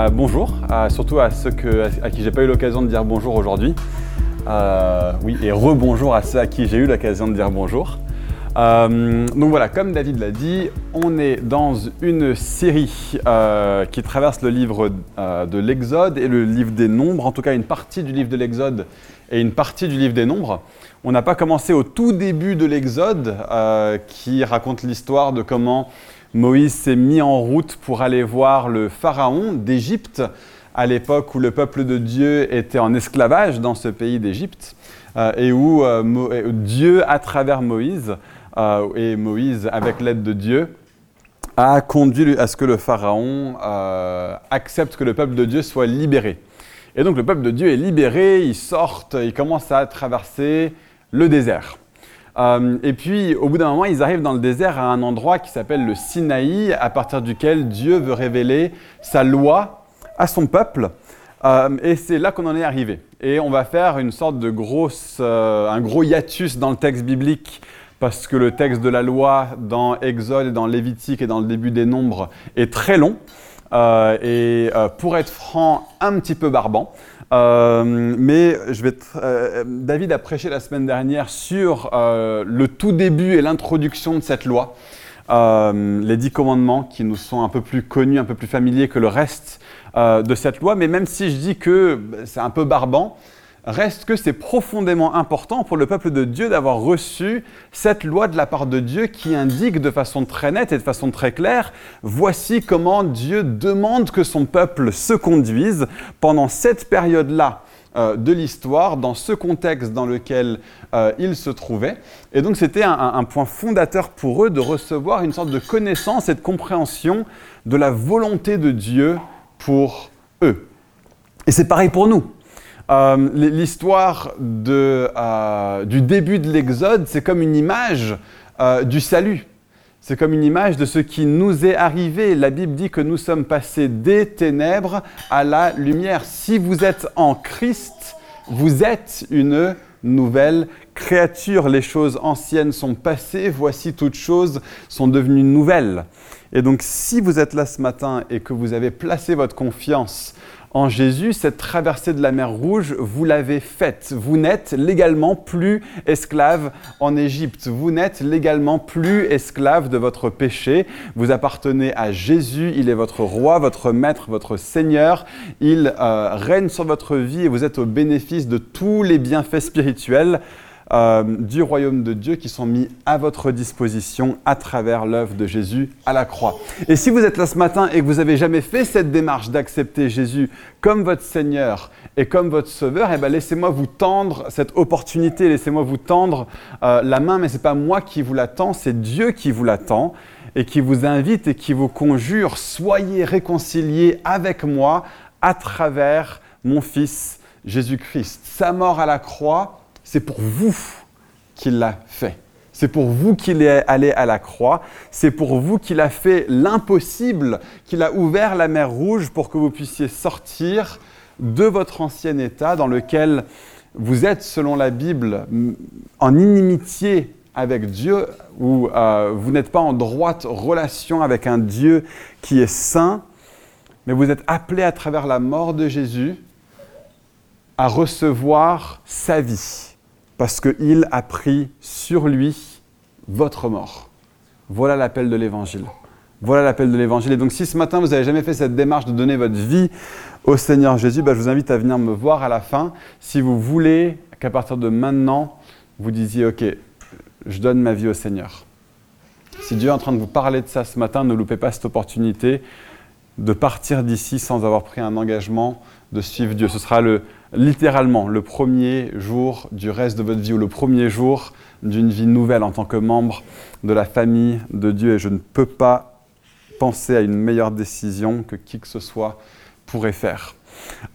Euh, bonjour, euh, surtout à ceux à qui j'ai pas eu l'occasion de dire bonjour aujourd'hui. Euh, oui, et rebonjour à ceux à qui j'ai eu l'occasion de dire bonjour. donc voilà, comme David l'a dit, on est dans une série qui traverse le livre de l'Exode et le livre des Nombres, en tout cas une partie du livre de l'Exode et une partie du livre des Nombres. On n'a pas commencé au tout début de l'Exode qui raconte l'histoire de comment Moïse s'est mis en route pour aller voir le pharaon d'Égypte à l'époque où le peuple de Dieu était en esclavage dans ce pays d'Égypte euh, et où euh, Dieu, à travers Moïse, euh, et Moïse, avec l'aide de Dieu, a conduit à ce que le pharaon accepte que le peuple de Dieu soit libéré. Et donc le peuple de Dieu est libéré, ils sortent, ils commencent à traverser le désert. Euh, et puis, au bout d'un moment, ils arrivent dans le désert à un endroit qui s'appelle le Sinaï, à partir duquel Dieu veut révéler sa loi à son peuple. Euh, et c'est là qu'on en est arrivé. Et on va faire une sorte de grosse, euh, un gros hiatus dans le texte biblique, parce que le texte de la loi dans Exode et dans Lévitique et dans le début des Nombres est très long. et pour être franc, un petit peu barbant. Euh, mais je vais euh, David a prêché la semaine dernière sur euh, le tout début et l'introduction de cette loi, les dix commandements qui nous sont un peu plus connus, un peu plus familiers que le reste de cette loi. Mais même si je dis que bah, c'est un peu barbant, Reste que c'est profondément important pour le peuple de Dieu d'avoir reçu cette loi de la part de Dieu qui indique de façon très nette et de façon très claire, voici comment Dieu demande que son peuple se conduise pendant cette période-là euh, de l'histoire, dans ce contexte dans lequel euh, il se trouvait. Et donc c'était un, point fondateur pour eux de recevoir une sorte de connaissance et de compréhension de la volonté de Dieu pour eux. Et c'est pareil pour nous. Euh, l'histoire euh, du début de l'Exode, c'est comme une image euh, du salut. C'est comme une image de ce qui nous est arrivé. La Bible dit que nous sommes passés des ténèbres à la lumière. Si vous êtes en Christ, vous êtes une nouvelle créature. Les choses anciennes sont passées, voici toutes choses sont devenues nouvelles. Et donc si vous êtes là ce matin et que vous avez placé votre confiance en Jésus, cette traversée de la mer Rouge, vous l'avez faite. Vous n'êtes légalement plus esclave en Égypte. Vous n'êtes légalement plus esclave de votre péché. Vous appartenez à Jésus. Il est votre roi, votre maître, votre Seigneur. Il euh, règne sur votre vie et vous êtes au bénéfice de tous les bienfaits spirituels euh, du royaume de Dieu qui sont mis à votre disposition à travers l'œuvre de Jésus à la croix. Et si vous êtes là ce matin et que vous n'avez jamais fait cette démarche d'accepter Jésus comme votre Seigneur et comme votre Sauveur, eh ben laissez-moi vous tendre cette opportunité, laissez-moi vous tendre euh, la main, mais ce n'est pas moi qui vous l'attends, c'est Dieu qui vous l'attend et qui vous invite et qui vous conjure, soyez réconciliés avec moi à travers mon Fils Jésus-Christ. Sa mort à la croix, c'est pour vous qu'il l'a fait. C'est pour vous qu'il est allé à la croix. C'est pour vous qu'il a fait l'impossible, qu'il a ouvert la mer Rouge pour que vous puissiez sortir de votre ancien état dans lequel vous êtes, selon la Bible, en inimitié avec Dieu, où euh, vous n'êtes pas en droite relation avec un Dieu qui est saint, mais vous êtes appelé à travers la mort de Jésus à recevoir sa vie parce qu'il a pris sur lui votre mort. Voilà l'appel de l'Évangile. Voilà l'appel de l'Évangile. Et donc si ce matin vous n'avez jamais fait cette démarche de donner votre vie au Seigneur Jésus, bah, je vous invite à venir me voir à la fin. Si vous voulez qu'à partir de maintenant, vous disiez, OK, je donne ma vie au Seigneur. Si Dieu est en train de vous parler de ça ce matin, ne loupez pas cette opportunité de partir d'ici sans avoir pris un engagement de suivre Dieu. Ce sera le, littéralement le premier jour du reste de votre vie ou le premier jour d'une vie nouvelle en tant que membre de la famille de Dieu. Et je ne peux pas penser à une meilleure décision que qui que ce soit pourrait faire.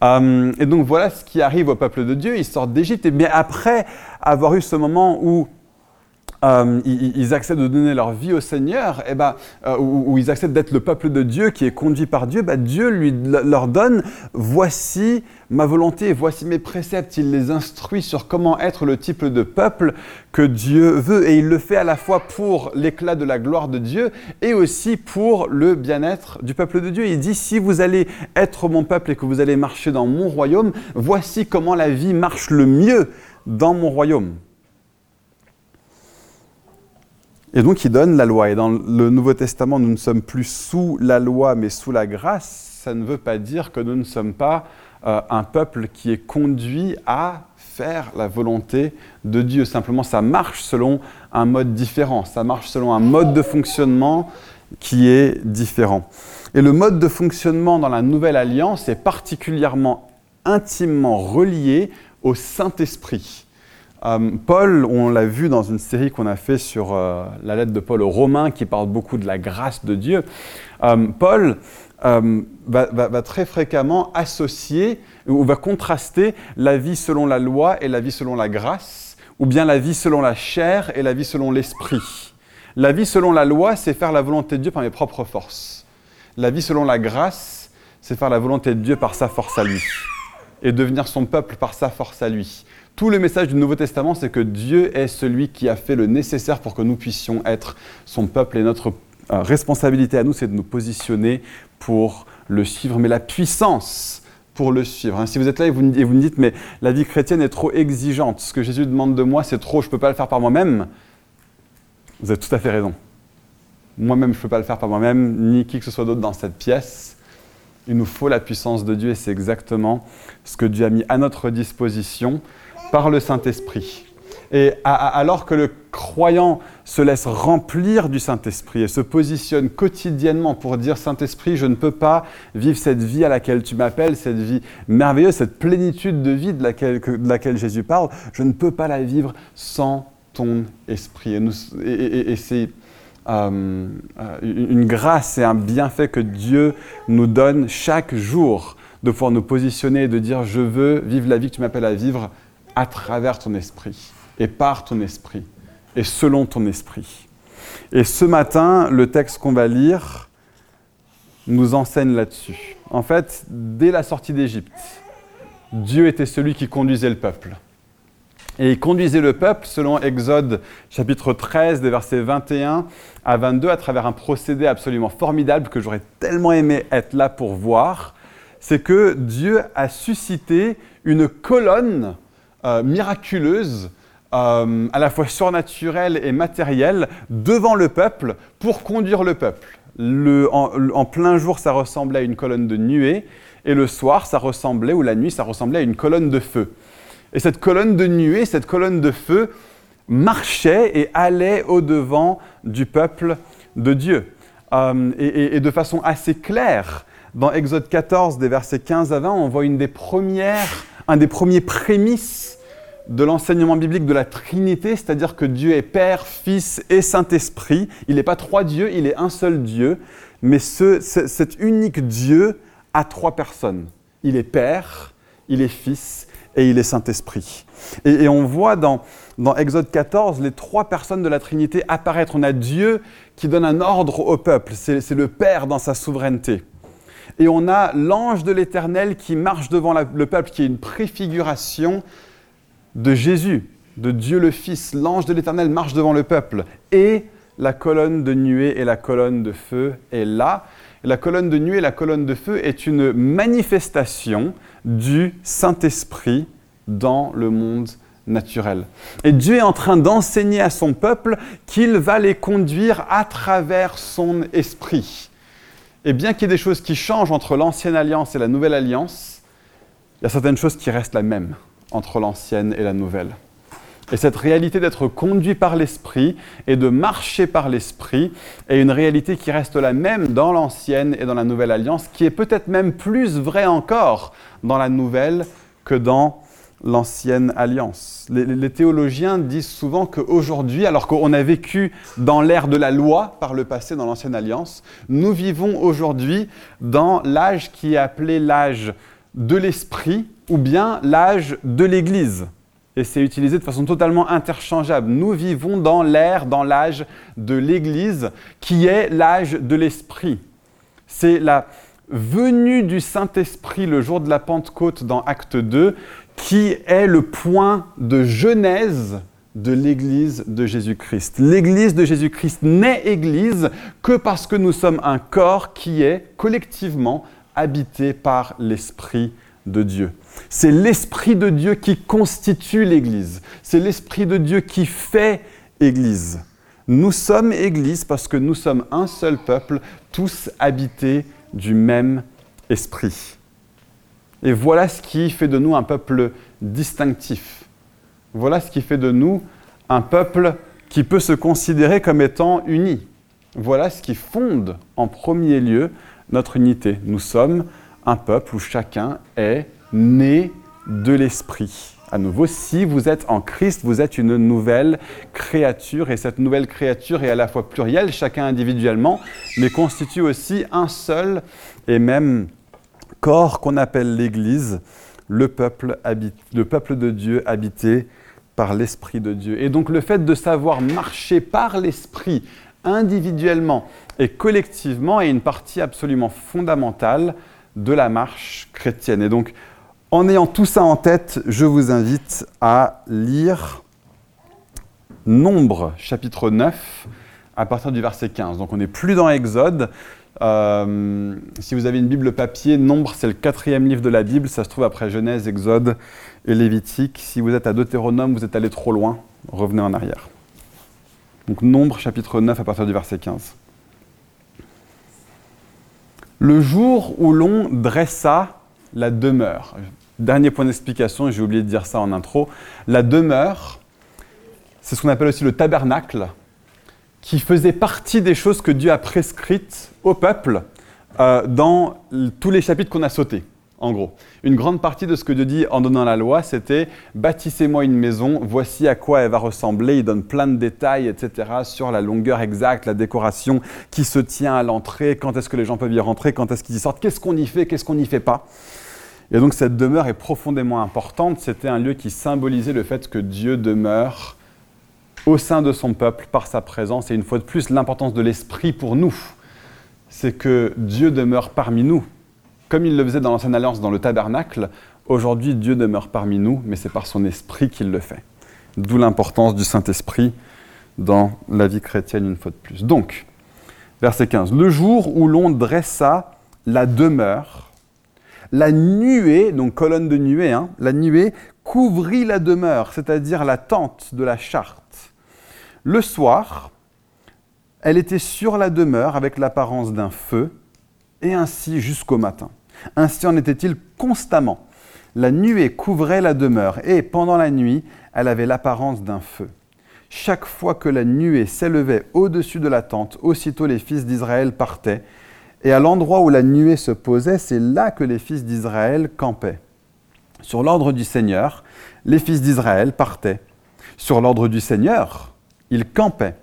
Euh, et donc voilà ce qui arrive au peuple de Dieu. Ils sortent d'Égypte. Et bien après avoir eu ce moment où euh, ils, acceptent de donner leur vie au Seigneur, eh ben, euh, ou, ils acceptent d'être le peuple de Dieu qui est conduit par Dieu, bah, Dieu lui, leur donne voici ma volonté, voici mes préceptes. Il les instruit sur comment être le type de peuple que Dieu veut. Et il le fait à la fois pour l'éclat de la gloire de Dieu et aussi pour le bien-être du peuple de Dieu. Il dit, si vous allez être mon peuple et que vous allez marcher dans mon royaume, voici comment la vie marche le mieux dans mon royaume. Et donc il donne la loi. Et dans le Nouveau Testament, nous ne sommes plus sous la loi, mais sous la grâce. Ça ne veut pas dire que nous ne sommes pas euh, un peuple qui est conduit à faire la volonté de Dieu. Simplement, ça marche selon un mode différent. Ça marche selon un mode de fonctionnement qui est différent. Et le mode de fonctionnement dans la Nouvelle Alliance est particulièrement intimement relié au Saint-Esprit. Euh, Paul, on l'a vu dans une série qu'on a fait sur euh, la lettre de Paul aux Romains qui parle beaucoup de la grâce de Dieu. Euh, Paul va, va, très fréquemment associer ou va contraster la vie selon la loi et la vie selon la grâce, ou bien la vie selon la chair et la vie selon l'esprit. La vie selon la loi, c'est faire la volonté de Dieu par mes propres forces. La vie selon la grâce, c'est faire la volonté de Dieu par sa force à lui et devenir son peuple par sa force à lui. Tout le message du Nouveau Testament, c'est que Dieu est celui qui a fait le nécessaire pour que nous puissions être son peuple et notre euh, responsabilité à nous, c'est de nous positionner pour le suivre. Mais la puissance pour le suivre. Hein. Si vous êtes là et vous, et vous me dites, mais la vie chrétienne est trop exigeante, ce que Jésus demande de moi, c'est trop, je ne peux pas le faire par moi-même, vous avez tout à fait raison. Moi-même, je ne peux pas le faire par moi-même, ni qui que ce soit d'autre dans cette pièce. Il nous faut la puissance de Dieu et c'est exactement ce que Dieu a mis à notre disposition par le Saint-Esprit. Et alors que le croyant se laisse remplir du Saint-Esprit et se positionne quotidiennement pour dire Saint-Esprit, je ne peux pas vivre cette vie à laquelle tu m'appelles, cette vie merveilleuse, cette plénitude de vie de laquelle, Jésus parle, je ne peux pas la vivre sans ton esprit. Et, c'est euh, euh, une grâce et un bienfait que Dieu nous donne chaque jour de pouvoir nous positionner et de dire je veux vivre la vie que tu m'appelles à vivre à travers ton esprit et par ton esprit et selon ton esprit. Et ce matin, le texte qu'on va lire nous enseigne là-dessus. En fait, dès la sortie d'Égypte, Dieu était celui qui conduisait le peuple. Et il conduisait le peuple, selon Exode chapitre 13, des versets 21 à 22, à travers un procédé absolument formidable que j'aurais tellement aimé être là pour voir. C'est que Dieu a suscité une colonne euh, miraculeuse, euh, à la fois surnaturelle et matérielle, devant le peuple pour conduire le peuple. en, plein jour, ça ressemblait à une colonne de nuée, et le soir, ça ressemblait, ou la nuit, ça ressemblait à une colonne de feu. Et cette colonne de nuée, cette colonne de feu, marchait et allait au-devant du peuple de Dieu. Euh, et, de façon assez claire, dans Exode 14, des versets 15 à 20, on voit une des premières, un des premiers prémices de l'enseignement biblique de la Trinité, c'est-à-dire que Dieu est Père, Fils et Saint-Esprit. Il n'est pas trois dieux, il est un seul Dieu, mais cet unique Dieu a trois personnes. Il est Père, il est Fils et il est Saint-Esprit. Et, on voit dans, Exode 14 les trois personnes de la Trinité apparaître. On a Dieu qui donne un ordre au peuple, c'est le Père dans sa souveraineté. Et on a l'ange de l'Éternel qui marche devant le peuple, qui est une préfiguration de Jésus, de Dieu le Fils, l'ange de l'Éternel marche devant le peuple, et la colonne de nuée et la colonne de feu est là. La colonne de nuée et la colonne de feu est une manifestation du Saint-Esprit dans le monde naturel. Et Dieu est en train d'enseigner à son peuple qu'il va les conduire à travers son esprit. Et bien qu'il y ait des choses qui changent entre l'ancienne alliance et la nouvelle alliance, il y a certaines choses qui restent la même entre l'ancienne et la nouvelle. Et cette réalité d'être conduit par l'Esprit et de marcher par l'Esprit est une réalité qui reste la même dans l'ancienne et dans la nouvelle alliance, qui est peut-être même plus vraie encore dans la nouvelle que dans l'ancienne alliance. Les, théologiens disent souvent qu'aujourd'hui, alors qu'on a vécu dans l'ère de la loi par le passé dans l'ancienne alliance, nous vivons aujourd'hui dans l'âge qui est appelé l'âge de l'esprit ou bien l'âge de l'Église. Et c'est utilisé de façon totalement interchangeable. Nous vivons dans l'ère, dans l'âge de l'Église, qui est l'âge de l'Esprit. C'est la venue du Saint-Esprit le jour de la Pentecôte dans Acte 2 qui est le point de genèse de l'Église de Jésus-Christ. L'Église de Jésus-Christ n'est Église que parce que nous sommes un corps qui est collectivement habité par l'Esprit de Dieu. C'est l'Esprit de Dieu qui constitue l'Église. C'est l'Esprit de Dieu qui fait Église. Nous sommes Église parce que nous sommes un seul peuple, tous habités du même Esprit. Et voilà ce qui fait de nous un peuple distinctif. Voilà ce qui fait de nous un peuple qui peut se considérer comme étant uni. Voilà ce qui fonde en premier lieu notre unité. Nous sommes un peuple où chacun est né de l'Esprit. À nouveau, si vous êtes en Christ, vous êtes une nouvelle créature et cette nouvelle créature est à la fois plurielle, chacun individuellement, mais constitue aussi un seul et même corps qu'on appelle l'Église, le peuple, le peuple de Dieu habité par l'Esprit de Dieu. Et donc le fait de savoir marcher par l'Esprit individuellement et collectivement est une partie absolument fondamentale de la marche chrétienne. Et donc, en ayant tout ça en tête, je vous invite à lire Nombre, chapitre 9, à partir du verset 15. Donc on n'est plus dans Exode. Euh, si vous avez une Bible papier, Nombre, c'est le quatrième livre de la Bible. Ça se trouve après Genèse, Exode et Lévitique. Si vous êtes à Deutéronome, vous êtes allé trop loin. Revenez en arrière. Donc Nombre, chapitre 9, à partir du verset 15. Le jour où l'on dressa la demeure. Dernier point d'explication, j'ai oublié de dire ça en intro. La demeure, c'est ce qu'on appelle aussi le tabernacle, qui faisait partie des choses que Dieu a prescrites au peuple euh, dans tous les chapitres qu'on a sautés en gros. Une grande partie de ce que Dieu dit en donnant la loi, c'était bâtissez-moi une maison, voici à quoi elle va ressembler. Il donne plein de détails, etc., sur la longueur exacte, la décoration qui se tient à l'entrée, quand est-ce que les gens peuvent y rentrer, quand est-ce qu'ils y sortent, qu'est-ce qu'on y fait, qu'est-ce qu'on n'y fait pas. Et donc cette demeure est profondément importante. C'était un lieu qui symbolisait le fait que Dieu demeure au sein de son peuple par sa présence. Et une fois de plus, l'importance de l'esprit pour nous, c'est que Dieu demeure parmi nous comme il le faisait dans l'Ancienne Alliance, dans le tabernacle, aujourd'hui Dieu demeure parmi nous, mais c'est par son esprit qu'il le fait. D'où l'importance du Saint-Esprit dans la vie chrétienne une fois de plus. Donc, verset 15, le jour où l'on dressa la demeure, la nuée, donc colonne de nuée, hein, la nuée couvrit la demeure, c'est-à-dire la tente de la charte. Le soir, elle était sur la demeure avec l'apparence d'un feu, et ainsi jusqu'au matin. Ainsi en était-il constamment. La nuée couvrait la demeure, et pendant la nuit, elle avait l'apparence d'un feu. Chaque fois que la nuée s'élevait au-dessus de la tente, aussitôt les fils d'Israël partaient, et à l'endroit où la nuée se posait, c'est là que les fils d'Israël campaient. Sur l'ordre du Seigneur, les fils d'Israël partaient. Sur l'ordre du Seigneur, ils campaient.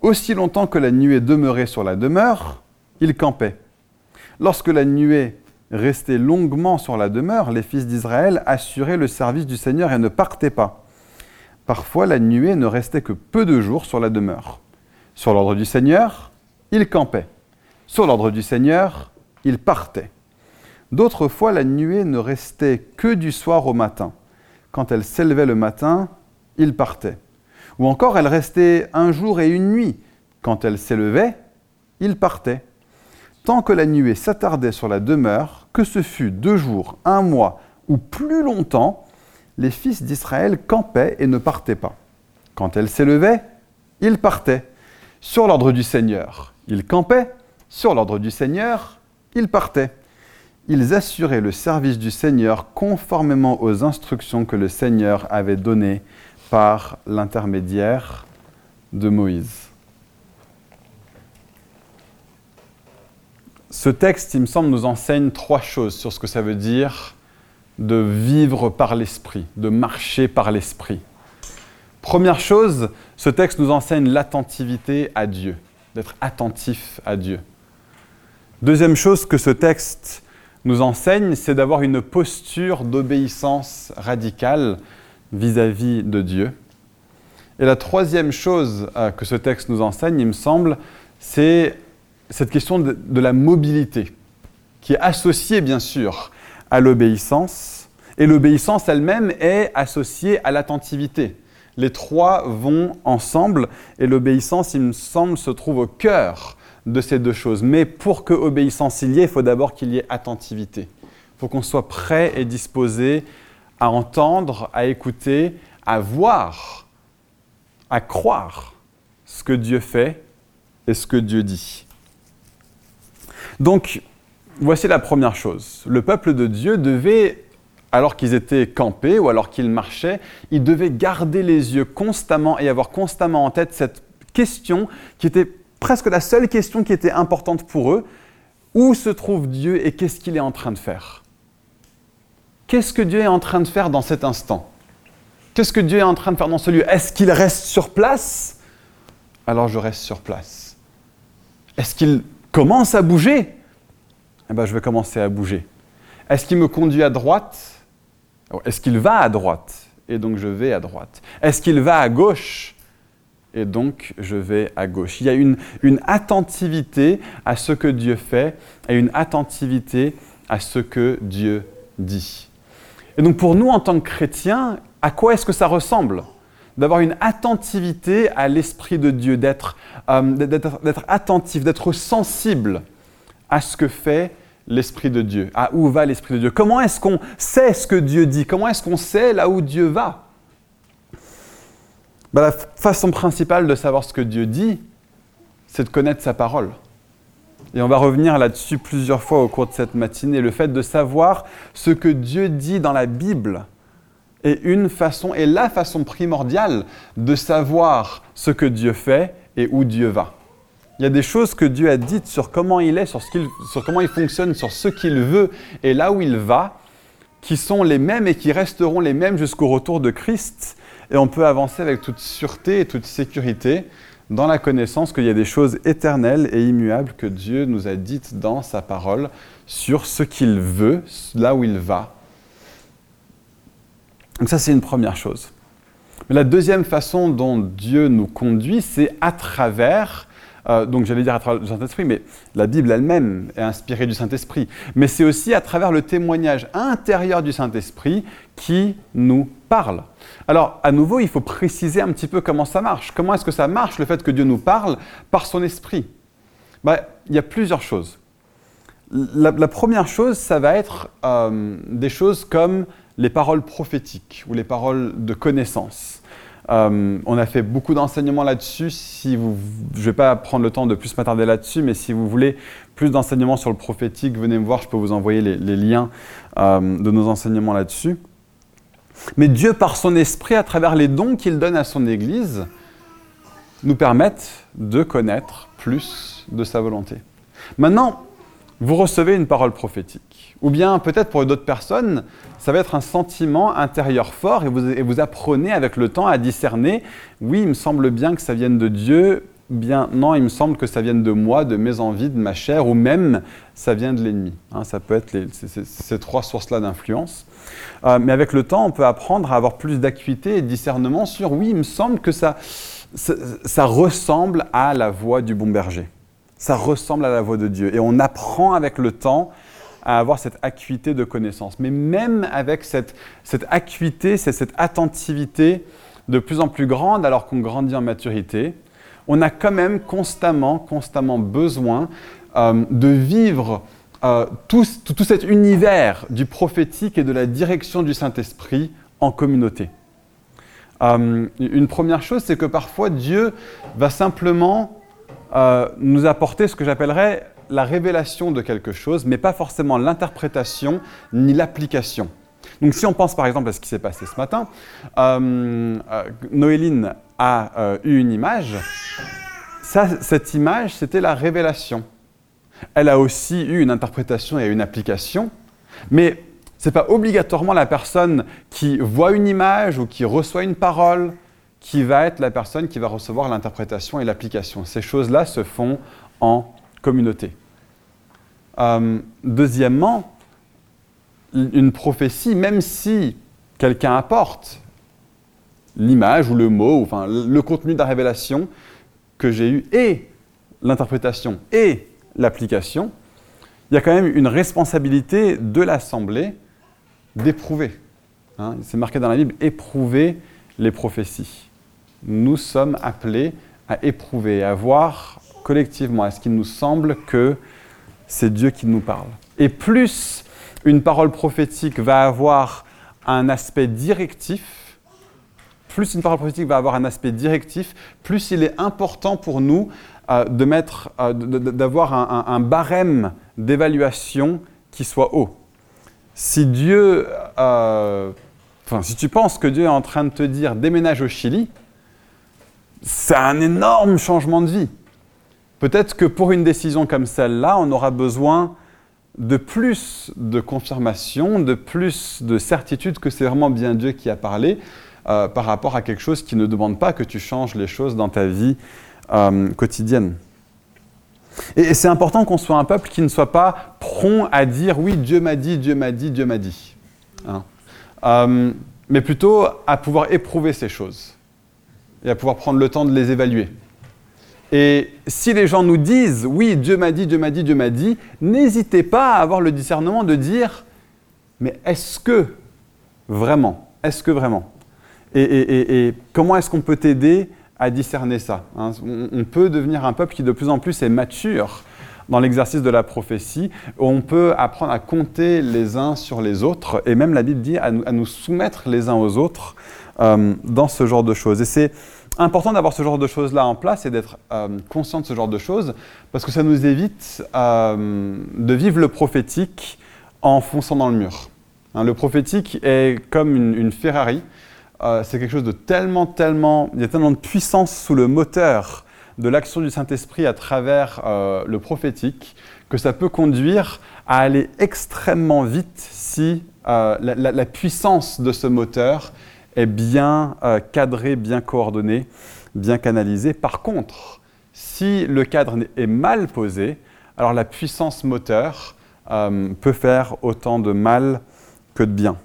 Aussi longtemps que la nuée demeurait sur la demeure, ils campaient. Lorsque la nuée restait longuement sur la demeure, les fils d'Israël assuraient le service du Seigneur et ne partaient pas. Parfois, la nuée ne restait que peu de jours sur la demeure. Sur l'ordre du Seigneur, ils campaient. Sur l'ordre du Seigneur, ils partaient. D'autres fois, la nuée ne restait que du soir au matin. Quand elle s'élevait le matin, ils partaient. Ou encore, elle restait un jour et une nuit. Quand elle s'élevait, ils partaient tant que la nuée s'attardait sur la demeure, que ce fût deux jours, un mois ou plus longtemps, les fils d'Israël campaient et ne partaient pas. Quand elle s'élevait, ils partaient. Sur l'ordre du Seigneur, ils campaient. Sur l'ordre du Seigneur, ils partaient. Ils assuraient le service du Seigneur conformément aux instructions que le Seigneur avait données par l'intermédiaire de Moïse. Ce texte, il me semble, nous enseigne trois choses sur ce que ça veut dire de vivre par l'esprit, de marcher par l'esprit. Première chose, ce texte nous enseigne l'attentivité à Dieu, d'être attentif à Dieu. Deuxième chose que ce texte nous enseigne, c'est d'avoir une posture d'obéissance radicale vis-à-vis de Dieu. Et la troisième chose euh, que ce texte nous enseigne, il me semble, c'est cette question de, la mobilité, qui est associée bien sûr à l'obéissance, et l'obéissance elle-même est associée à l'attentivité. Les trois vont ensemble, et l'obéissance, il me semble, se trouve au cœur de ces deux choses. Mais pour que obéissance il y ait, il faut d'abord qu'il y ait attentivité. Il faut qu'on soit prêt et disposé à entendre, à écouter, à voir, à croire ce que Dieu fait et ce que Dieu dit. Donc, voici la première chose. Le peuple de Dieu devait, alors qu'ils étaient campés ou alors qu'ils marchaient, ils devaient garder les yeux constamment et avoir constamment en tête cette question qui était presque la seule question qui était importante pour eux. Où se trouve Dieu et qu'est-ce qu'il est en train de faire? Qu'est-ce que Dieu est en train de faire dans cet instant? Qu'est-ce que Dieu est en train de faire dans ce lieu? Est-ce qu'il reste sur place? Alors je reste sur place. Est-ce qu'il commence à bouger? Eh bien, je vais commencer à bouger. Est-ce qu'il me conduit à droite? Est-ce qu'il va à droite? Et donc je vais à droite. Est-ce qu'il va à gauche? Et donc je vais à gauche. Il y a une, une, attentivité à ce que Dieu fait et une attentivité à ce que Dieu dit. Et donc pour nous en tant que chrétiens, à quoi est-ce que ça ressemble D'avoir une attentivité à l'Esprit de Dieu, d'être euh, attentif, d'être sensible à ce que fait l'Esprit de Dieu, à où va l'Esprit de Dieu? Comment est-ce qu'on sait ce que Dieu dit? Comment est-ce qu'on sait là où Dieu va? Bah, la façon principale de savoir ce que Dieu dit, c'est de connaître sa parole. Et on va revenir là-dessus plusieurs fois au cours de cette matinée. Le fait de savoir ce que Dieu dit dans la Bible est une façon, et la façon primordiale de savoir ce que Dieu fait et où Dieu va. Il y a des choses que Dieu a dites sur comment il est, sur, sur comment il fonctionne, sur ce qu'il veut et là où il va, qui sont les mêmes et qui resteront les mêmes jusqu'au retour de Christ et on peut avancer avec toute sûreté et toute sécurité dans la connaissance qu'il y a des choses éternelles et immuables que Dieu nous a dites dans sa parole sur ce qu'il veut, là où il va. Donc ça, c'est une première chose. Mais la deuxième façon dont Dieu nous conduit, c'est à travers euh, donc j'allais dire à travers le Saint-Esprit, mais la Bible elle-même est inspirée du Saint-Esprit. Mais c'est aussi à travers le témoignage intérieur du Saint-Esprit qui nous parle. Alors, à nouveau, il faut préciser un petit peu comment ça marche. Comment est-ce que ça marche, le fait que Dieu nous parle par son Esprit? Ben, Il y a plusieurs choses. La, première chose, ça va être euh, des choses comme les paroles prophétiques ou les paroles de connaissance. Euh, on a fait beaucoup d'enseignements là-dessus. Si vous, je ne vais pas prendre le temps de plus m'attarder là-dessus, mais si vous voulez plus d'enseignements sur le prophétique, venez me voir, je peux vous envoyer les, liens euh, de nos enseignements là-dessus. Mais Dieu, par son esprit, à travers les dons qu'il donne à son Église, nous permettent de connaître plus de sa volonté. Maintenant, vous recevez une parole prophétique. Ou bien peut-être pour d'autres personnes, ça va être un sentiment intérieur fort et vous, apprenez avec le temps à discerner, oui, il me semble bien que ça vienne de Dieu, bien non, il me semble que ça vienne de moi, de mes envies, de ma chair, ou même ça vient de l'ennemi. Hein. ça peut être ces, trois sources-là d'influence. Euh, mais avec le temps, on peut apprendre à avoir plus d'acuité et de discernement sur, oui, il me semble que ça, ça ressemble à la voix du bon berger ça ressemble à la voix de Dieu. Et on apprend avec le temps à avoir cette acuité de connaissance. Mais même avec cette, cette acuité, cette attentivité de plus en plus grande alors qu'on grandit en maturité, on a quand même constamment, constamment besoin euh, de vivre euh, tout, tout, cet univers du prophétique et de la direction du Saint-Esprit en communauté. Euh, une première chose, c'est que parfois Dieu va simplement nous apporter ce que j'appellerais la révélation de quelque chose, mais pas forcément l'interprétation ni l'application. Donc si on pense par exemple à ce qui s'est passé ce matin, euh, euh, Noéline a eu une image, cette image c'était la révélation. Elle a aussi eu une interprétation et une application, mais ce n'est pas obligatoirement la personne qui voit une image ou qui reçoit une parole qui va être la personne qui va recevoir l'interprétation et l'application. Ces choses-là se font en communauté. Euh, deuxièmement, une prophétie, même si quelqu'un apporte l'image ou le mot, enfin le contenu de la révélation que j'ai eu et l'interprétation et l'application, il y a quand même une responsabilité de l'Assemblée d'éprouver. Hein, c'est marqué dans la Bible, éprouver les prophéties. Nous sommes appelés à éprouver, à voir collectivement, est-ce qu'il nous semble que c'est Dieu qui nous parle. Et plus une parole prophétique va avoir un aspect directif, plus une parole prophétique va avoir un aspect directif, plus il est important pour nous euh, de mettre, euh, d'avoir un, barème d'évaluation qui soit haut. Si Dieu, euh, enfin, si tu penses que Dieu est en train de te dire déménage au Chili, c'est un énorme changement de vie. Peut-être que pour une décision comme celle-là, on aura besoin de plus de confirmation, de plus de certitude que c'est vraiment bien Dieu qui a parlé euh, par rapport à quelque chose qui ne demande pas que tu changes les choses dans ta vie euh, quotidienne. Et, c'est important qu'on soit un peuple qui ne soit pas prompt à dire oui, Dieu m'a dit, Dieu m'a dit, Dieu m'a dit. Hein. Euh, mais plutôt à pouvoir éprouver ces choses et à pouvoir prendre le temps de les évaluer. Et si les gens nous disent oui, Dieu m'a dit, Dieu m'a dit, Dieu m'a dit, n'hésitez pas à avoir le discernement de dire mais est-ce que vraiment Est-ce que vraiment? Et, comment est-ce qu'on peut t'aider à discerner ça hein? on, peut devenir un peuple qui de plus en plus est mature dans l'exercice de la prophétie, on peut apprendre à compter les uns sur les autres, et même la Bible dit à nous, soumettre les uns aux autres euh, dans ce genre de choses. Et c'est important d'avoir ce genre de choses-là en place et d'être euh, conscient de ce genre de choses, parce que ça nous évite euh, de vivre le prophétique en fonçant dans le mur. Hein, le prophétique est comme une, Ferrari. Euh, c'est quelque chose de tellement, tellement, il y a tellement de puissance sous le moteur de l'action du Saint-Esprit à travers le prophétique que ça peut conduire à aller extrêmement vite si la, puissance de ce moteur est bien euh, cadré, bien coordonné, bien canalisé. Par contre, si le cadre est mal posé, alors la puissance moteur euh, peut faire autant de mal que de bien.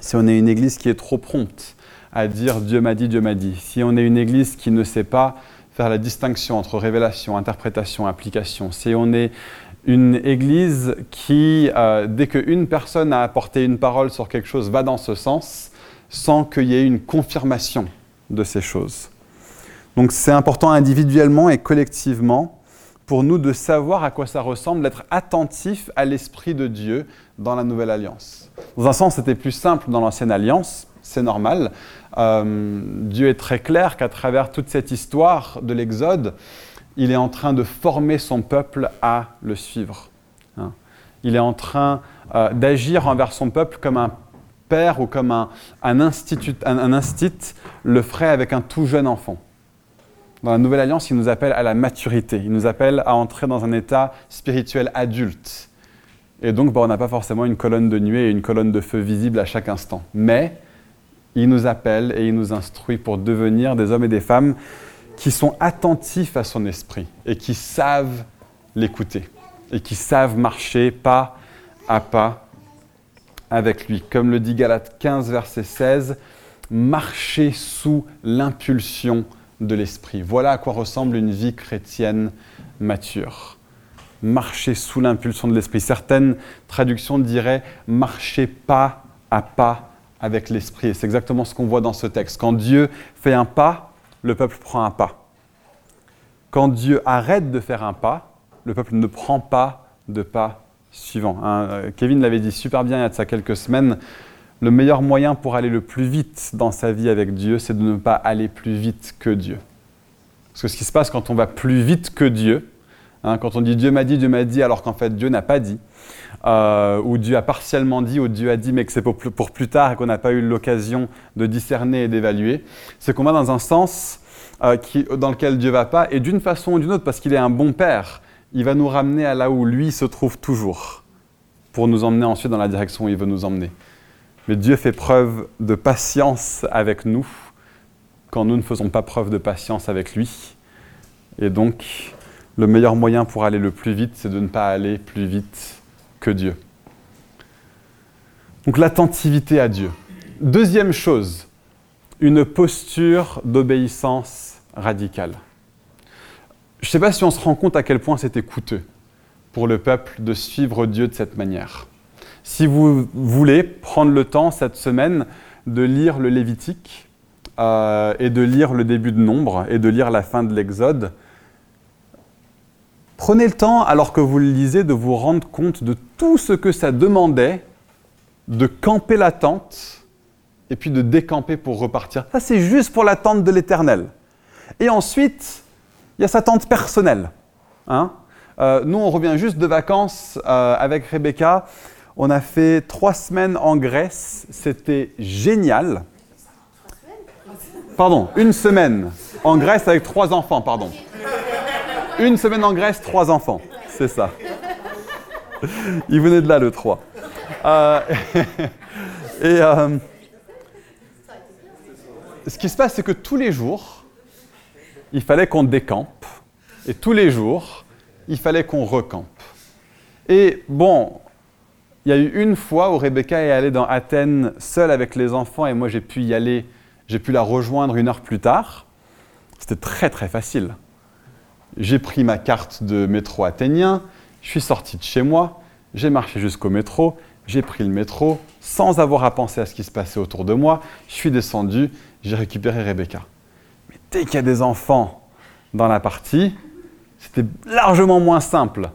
Si on est une église qui est trop prompte à dire Dieu m'a dit, Dieu m'a dit, si on est une église qui ne sait pas faire la distinction entre révélation, interprétation, application, si on est une église qui, euh, dès qu'une personne a apporté une parole sur quelque chose, va dans ce sens, sans qu'il y ait une confirmation de ces choses. Donc c'est important individuellement et collectivement pour nous de savoir à quoi ça ressemble, d'être attentif à l'Esprit de Dieu dans la Nouvelle Alliance. Dans un sens, c'était plus simple dans l'Ancienne Alliance, c'est normal. Euh, Dieu est très clair qu'à travers toute cette histoire de l'Exode, il est en train de former son peuple à le suivre. Hein. Il est en train euh, d'agir envers son peuple comme un père ou comme un, institut, un, le ferait avec un tout jeune enfant. Dans la Nouvelle Alliance, il nous appelle à la maturité, il nous appelle à entrer dans un état spirituel adulte. Et donc, bah, on n'a pas forcément une colonne de nuée et une colonne de feu visible à chaque instant. Mais il nous appelle et il nous instruit pour devenir des hommes et des femmes qui sont attentifs à son esprit et qui savent l'écouter et qui savent marcher pas à pas avec lui. Comme le dit Galate 15, verset 16, marcher sous l'impulsion de l'esprit. Voilà à quoi ressemble une vie chrétienne mature. Marcher sous l'impulsion de l'esprit. Certaines traductions diraient marcher pas à pas avec l'esprit. Et c'est exactement ce qu'on voit dans ce texte. Quand Dieu fait un pas, le peuple prend un pas. Quand Dieu arrête de faire un pas, le peuple ne prend pas de pas suivant. Hein. Euh, Kevin l'avait dit super bien il y a de ça quelques semaines. Le meilleur moyen pour aller le plus vite dans sa vie avec Dieu, c'est de ne pas aller plus vite que Dieu. Parce que ce qui se passe quand on va plus vite que Dieu, hein, quand on dit Dieu m'a dit, Dieu m'a dit, alors qu'en fait Dieu n'a pas dit, euh, ou Dieu a partiellement dit, ou Dieu a dit, mais que c'est pour, plus tard et qu'on n'a pas eu l'occasion de discerner et d'évaluer, c'est qu'on va dans un sens euh, dans lequel Dieu va pas, et d'une façon ou d'une autre, parce qu'il est un bon père, il va nous ramener à là où lui se trouve toujours, pour nous emmener ensuite dans la direction où il veut nous emmener. Mais Dieu fait preuve de patience avec nous quand nous ne faisons pas preuve de patience avec lui. Et donc, le meilleur moyen pour aller le plus vite, c'est de ne pas aller plus vite que Dieu. Donc l'attentivité à Dieu. Deuxième chose, une posture d'obéissance radicale. Je ne sais pas si on se rend compte à quel point c'était coûteux pour le peuple de suivre Dieu de cette manière. Si vous voulez prendre le temps cette semaine de lire le Lévitique euh, et de lire le début de Nombre et de lire la fin de l'Exode, prenez le temps, alors que vous le lisez, de vous rendre compte de tout ce que ça demandait de camper la tente et puis de décamper pour repartir. Ça, c'est juste pour la tente de l'Éternel. Et ensuite, il y a sa tente personnelle. Hein. Euh, nous, on revient juste de vacances euh, avec Rebecca. On a fait trois semaines en Grèce. C'était génial. Pardon, une semaine en Grèce avec trois enfants, pardon. Une semaine en Grèce, trois enfants. C'est ça. Il venait de là, le 3. Euh, et ce qui se passe, c'est que tous les jours, il fallait qu'on décampe. Et tous les jours, il fallait qu'on recampe. Et bon, il y a eu une fois où Rebecca est allée dans Athènes seule avec les enfants et moi j'ai pu y aller, j'ai pu la rejoindre une heure plus tard. C'était très très facile. J'ai pris ma carte de métro athénien, je suis sorti de chez moi, j'ai marché jusqu'au métro, j'ai pris le métro sans avoir à penser à ce qui se passait autour de moi, je suis descendu, j'ai récupéré Rebecca. Dès qu'il y a des enfants dans la partie, c'était largement moins simple.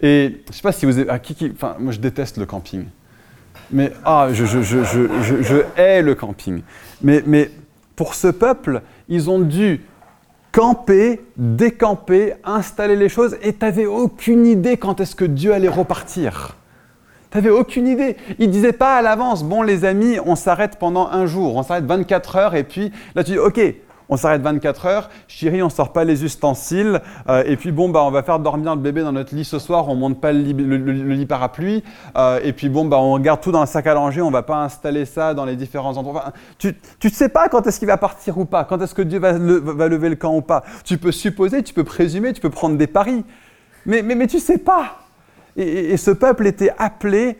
Et je ne sais pas si vous avez. Ah, enfin, moi, je déteste le camping. Mais ah, je, je, je, je hais le camping. Mais, mais pour ce peuple, ils ont dû camper, décamper, installer les choses, et tu n'avais aucune idée quand est-ce que Dieu allait repartir. Tu n'avais aucune idée. Il disait pas à l'avance, bon les amis, on s'arrête pendant un jour, on s'arrête 24 heures, et puis là tu dis, ok, on s'arrête 24 heures, chérie, on sort pas les ustensiles, euh, et puis bon, bah, on va faire dormir le bébé dans notre lit ce soir, on monte pas le lit, parapluie, euh, et puis bon, bah, on garde tout dans le sac à langer, on va pas installer ça dans les différents endroits. tu ne sais pas quand est-ce qu'il va partir ou pas, quand est-ce que Dieu va, va, lever le camp ou pas. Tu peux supposer, tu peux présumer, tu peux prendre des paris, mais, mais, mais tu sais pas. Et ce peuple était appelé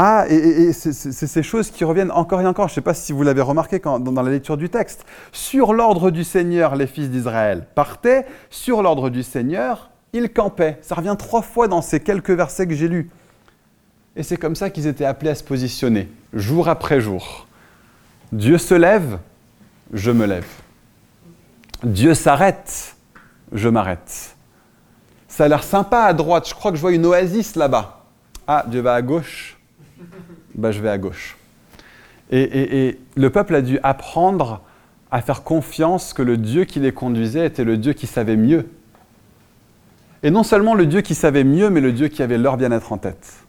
ah, et, c'est ces choses qui reviennent encore et encore. Je ne sais pas si vous l'avez remarqué dans, la lecture du texte. Sur l'ordre du Seigneur, les fils d'Israël partaient. Sur l'ordre du Seigneur, ils campaient. Ça revient trois fois dans ces quelques versets que j'ai lus. Et c'est comme ça qu'ils étaient appelés à se positionner, jour après jour. Dieu se lève, je me lève. Dieu s'arrête, je m'arrête. Ça a l'air sympa à droite. Je crois que je vois une oasis là-bas. Ah, Dieu va à gauche bah, je vais à gauche. Et, le peuple a dû apprendre à faire confiance que le Dieu qui les conduisait était le Dieu qui savait mieux. Et non seulement le Dieu qui savait mieux, mais le Dieu qui avait leur bien-être en tête.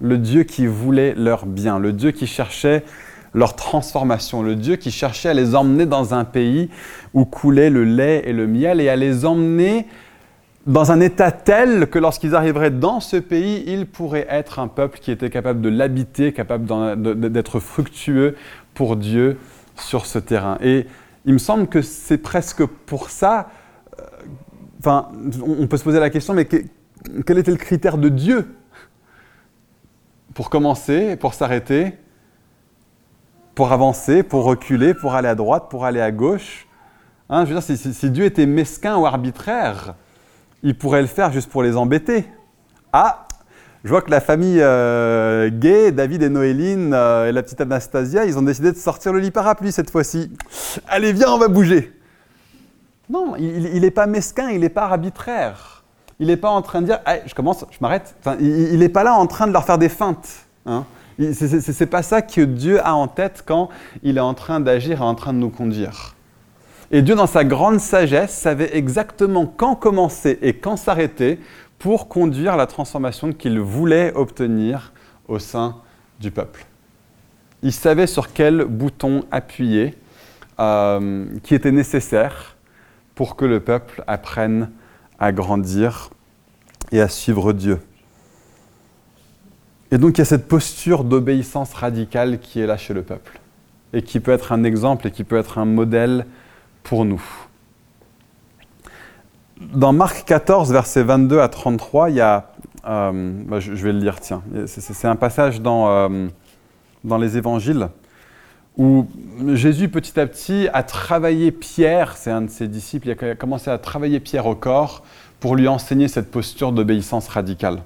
Le Dieu qui voulait leur bien, le Dieu qui cherchait leur transformation, le Dieu qui cherchait à les emmener dans un pays où coulait le lait et le miel et à les emmener dans un état tel que lorsqu'ils arriveraient dans ce pays, ils pourraient être un peuple qui était capable de l'habiter, capable d'être fructueux pour Dieu sur ce terrain. Et il me semble que c'est presque pour ça, euh, enfin, on peut se poser la question, mais quel était le critère de Dieu pour commencer, pour s'arrêter, pour avancer, pour reculer, pour aller à droite, pour aller à gauche? Hein, Je veux dire, si Dieu était mesquin ou arbitraire, il pourrait le faire juste pour les embêter. Ah, je vois que la famille euh, Gay, David et Noéline euh, et la petite Anastasia, ils ont décidé de sortir le lit parapluie cette fois-ci. Allez, viens, on va bouger. Non, il n'est pas mesquin, il n'est pas arbitraire. Il n'est pas en train de dire, je commence, je m'arrête. il n'est pas là en train de leur faire des feintes. Hein. Ce n'est pas ça que Dieu a en tête quand il est en train d'agir et en train de nous conduire. Et Dieu, dans sa grande sagesse, savait exactement quand commencer et quand s'arrêter pour conduire la transformation qu'il voulait obtenir au sein du peuple. Il savait sur quel bouton appuyer euh, qui était nécessaire pour que le peuple apprenne à grandir et à suivre Dieu. Et donc il y a cette posture d'obéissance radicale qui est là chez le peuple et qui peut être un exemple et qui peut être un modèle pour nous. Dans Marc 14, versets 22 à 33, il y a, euh, je vais le lire, tiens, c'est un passage dans, euh, dans les évangiles où Jésus petit à petit a travaillé Pierre, c'est un de ses disciples, il a commencé à travailler Pierre au corps pour lui enseigner cette posture d'obéissance radicale.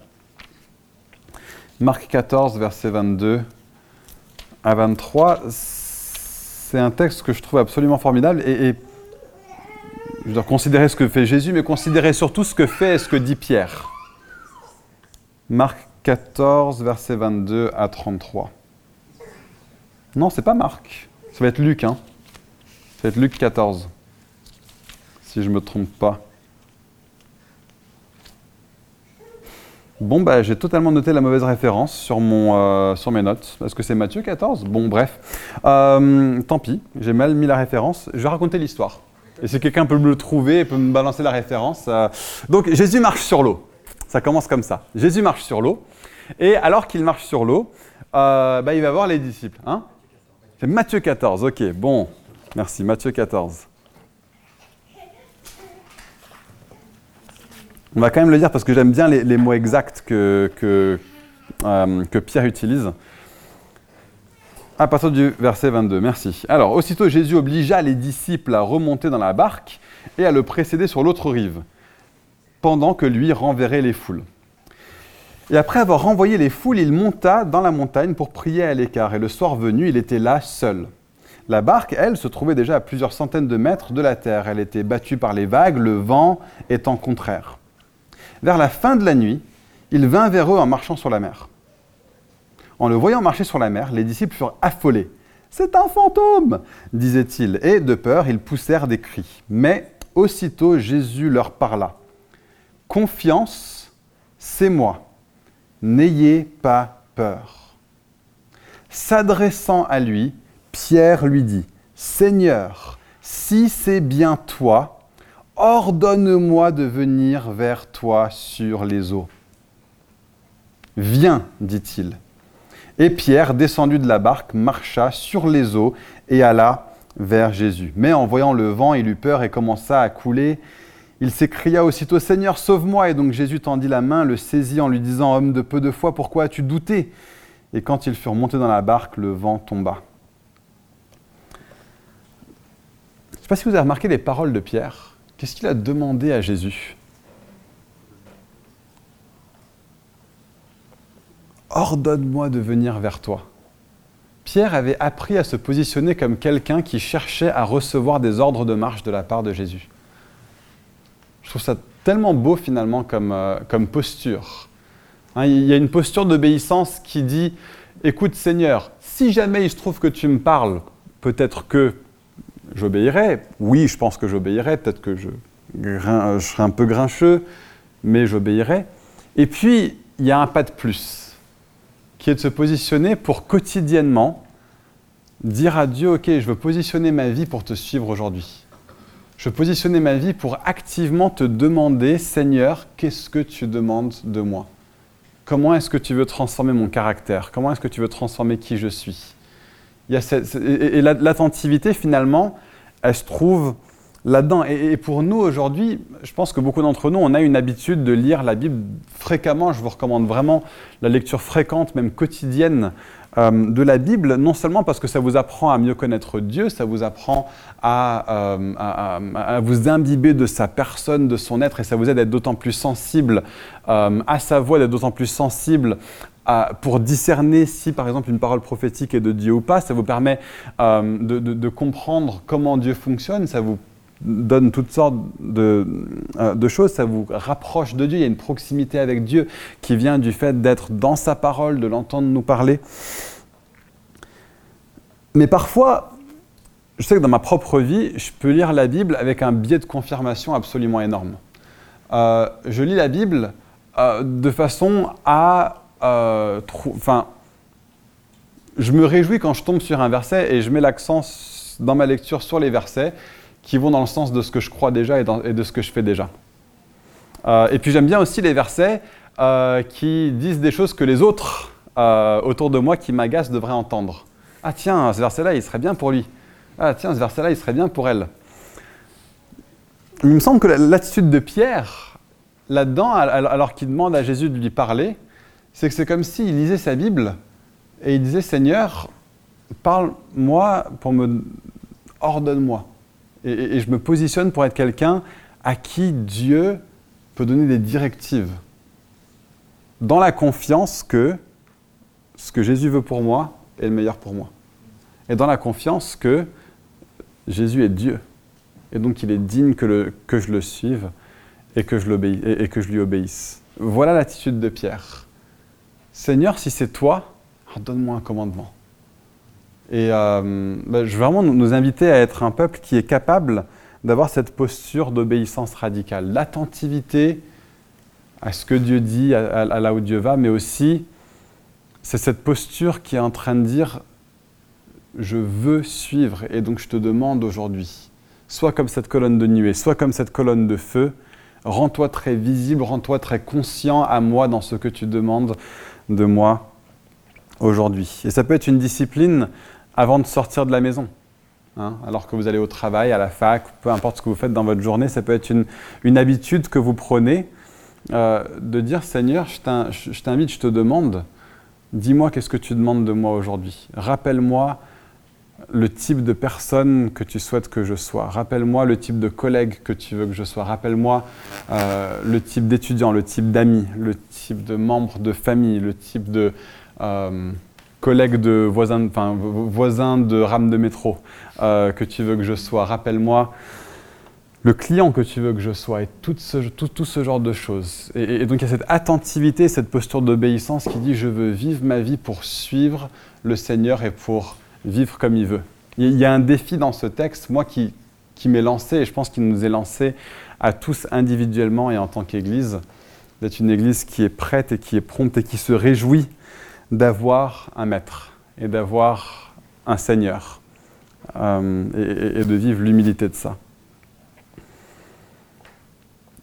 Marc 14, verset 22 à 23, c'est un texte que je trouve absolument formidable et, je dois considérer ce que fait Jésus, mais considérer surtout ce que fait et ce que dit Pierre. Marc 14, verset 22 à 33. Non, c'est pas Marc. Ça va être Luc, hein. Ça va être Luc 14. Si je ne me trompe pas. Bon, bah, j'ai totalement noté la mauvaise référence sur, mon, euh, sur mes notes. Est-ce que c'est Matthieu 14 Bon, bref. Euh, tant pis, j'ai mal mis la référence. Je vais raconter l'histoire. Et si quelqu'un peut me le trouver peut me balancer la référence. Euh, donc, Jésus marche sur l'eau. Ça commence comme ça. Jésus marche sur l'eau. Et alors qu'il marche sur l'eau, bah, il va voir les disciples. Hein c'est Matthieu 14, ok, bon. Merci, Matthieu 14. On va quand même le dire parce que j'aime bien les, mots exacts que, euh, que, Pierre utilise. À partir verset 22, merci. Alors, aussitôt Jésus obligea les disciples à remonter dans la barque et à le précéder sur l'autre rive, pendant que lui renverrait les foules. Et après avoir renvoyé les foules, il monta dans la montagne pour prier à l'écart. Et le soir venu, il était là seul. La barque, elle, se trouvait déjà à plusieurs centaines de mètres de la terre. Elle était battue par les vagues, le vent étant contraire. Vers la fin de la nuit, il vint vers eux en marchant sur la mer. En le voyant marcher sur la mer, les disciples furent affolés. C'est un fantôme disaient-ils, et de peur, ils poussèrent des cris. Mais aussitôt Jésus leur parla. Confiance, c'est moi N'ayez pas peur. S'adressant à lui, Pierre lui dit, Seigneur, si c'est bien toi, ordonne-moi de venir vers toi sur les eaux. Viens, dit-il. Et Pierre, descendu de la barque, marcha sur les eaux et alla vers Jésus. Mais en voyant le vent, il eut peur et commença à couler. Il s'écria aussitôt Seigneur, sauve-moi. Et donc Jésus tendit la main, le saisit en lui disant Homme de peu de foi, pourquoi as-tu douté? Et quand ils furent montés dans la barque, le vent tomba. Je ne sais pas si vous avez remarqué les paroles de Pierre. Qu'est-ce qu'il a demandé à Jésus? Ordonne-moi de venir vers toi. Pierre avait appris à se positionner comme quelqu'un qui cherchait à recevoir des ordres de marche de la part de Jésus. Je trouve ça tellement beau finalement comme, euh, comme posture. Hein, il y a une posture d'obéissance qui dit, écoute Seigneur, si jamais il se trouve que tu me parles, peut-être que j'obéirai. Oui, je pense que j'obéirai, peut-être que je, je serai un peu grincheux, mais j'obéirai. Et puis, il y a un pas de plus, qui est de se positionner pour quotidiennement dire à Dieu, OK, je veux positionner ma vie pour te suivre aujourd'hui. Je positionnais ma vie pour activement te demander, Seigneur, qu'est-ce que tu demandes de moi? Comment est-ce que tu veux transformer mon caractère? Comment est-ce que tu veux transformer qui je suis? Il y a Et, l'attentivité, finalement, elle se trouve là-dedans. Et, pour nous, aujourd'hui, je pense que beaucoup d'entre nous, on a une habitude de lire la Bible fréquemment. Je vous recommande vraiment la lecture fréquente, même quotidienne, euh, de la Bible, non seulement parce que ça vous apprend à mieux connaître Dieu, ça vous apprend à, euh, vous imbiber de sa personne, de son être, et ça vous aide à être d'autant plus sensible euh, à sa voix, d'être d'autant plus sensible pour discerner si par exemple une parole prophétique est de Dieu ou pas, ça vous permet de, comprendre comment Dieu fonctionne, ça vous donne toutes sortes de, de, choses, ça vous rapproche de Dieu, il y a une proximité avec Dieu qui vient du fait d'être dans sa parole, de l'entendre nous parler. Mais parfois, je sais que dans ma propre vie, je peux lire la Bible avec un biais de confirmation absolument énorme. Euh, je lis la Bible euh, de façon à... Euh, enfin, je me réjouis quand je tombe sur un verset et je mets l'accent dans ma lecture sur les versets qui vont dans le sens de ce que je crois déjà et, de ce que je fais déjà. Euh, et puis j'aime bien aussi les versets euh, qui disent des choses que les autres euh, autour de moi qui m'agacent devraient entendre. Ah tiens, ce verset-là, il serait bien pour lui. Ah tiens, ce verset-là, il serait bien pour elle. Il me semble que l'attitude de Pierre, là-dedans, alors qu'il demande à Jésus de lui parler, c'est que c'est comme s'il lisait sa Bible et il disait Seigneur, parle-moi pour me... Ordonne-moi. Et, je me positionne pour être quelqu'un à qui Dieu peut donner des directives. Dans la confiance que ce que Jésus veut pour moi est le meilleur pour moi. Et dans la confiance que Jésus est Dieu. Et donc il est digne que, je le suive et que je, et, et que je lui obéisse. Voilà l'attitude de Pierre. Seigneur, si c'est toi, donne-moi un commandement. Et euh, ben, je veux vraiment nous inviter à être un peuple qui est capable d'avoir cette posture d'obéissance radicale, l'attentivité à ce que Dieu dit, à, là où Dieu va, mais aussi c'est cette posture qui est en train de dire je veux suivre et donc je te demande aujourd'hui, soit comme cette colonne de nuée, soit comme cette colonne de feu, rends-toi très visible, rends-toi très conscient à moi dans ce que tu demandes de moi aujourd'hui. Et ça peut être une discipline avant de sortir de la maison. Hein, alors que vous allez au travail, à la fac, peu importe ce que vous faites dans votre journée, ça peut être une, habitude que vous prenez euh, de dire Seigneur, je t'invite, je te demande, dis-moi qu'est-ce que tu demandes de moi aujourd'hui. Rappelle-moi le type de personne que tu souhaites que je sois. Rappelle-moi le type de collègue que tu veux que je sois. Rappelle-moi euh, le type d'étudiant, le type d'amis, le type de membre de famille, le type de euh, collègue de voisin, enfin, voisin de rame de métro euh, que tu veux que je sois. Rappelle-moi le client que tu veux que je sois et tout ce, tout, ce genre de choses. Et, donc il y a cette attentivité, cette posture d'obéissance qui dit je veux vivre ma vie pour suivre le Seigneur et pour vivre comme il veut. Il y a un défi dans ce texte, moi qui, qui m'est lancé, et je pense qu'il nous est lancé à tous individuellement et en tant qu'Église, d'être une Église qui est prête et qui est prompte et qui se réjouit d'avoir un maître et d'avoir un Seigneur euh, et, de vivre l'humilité de ça.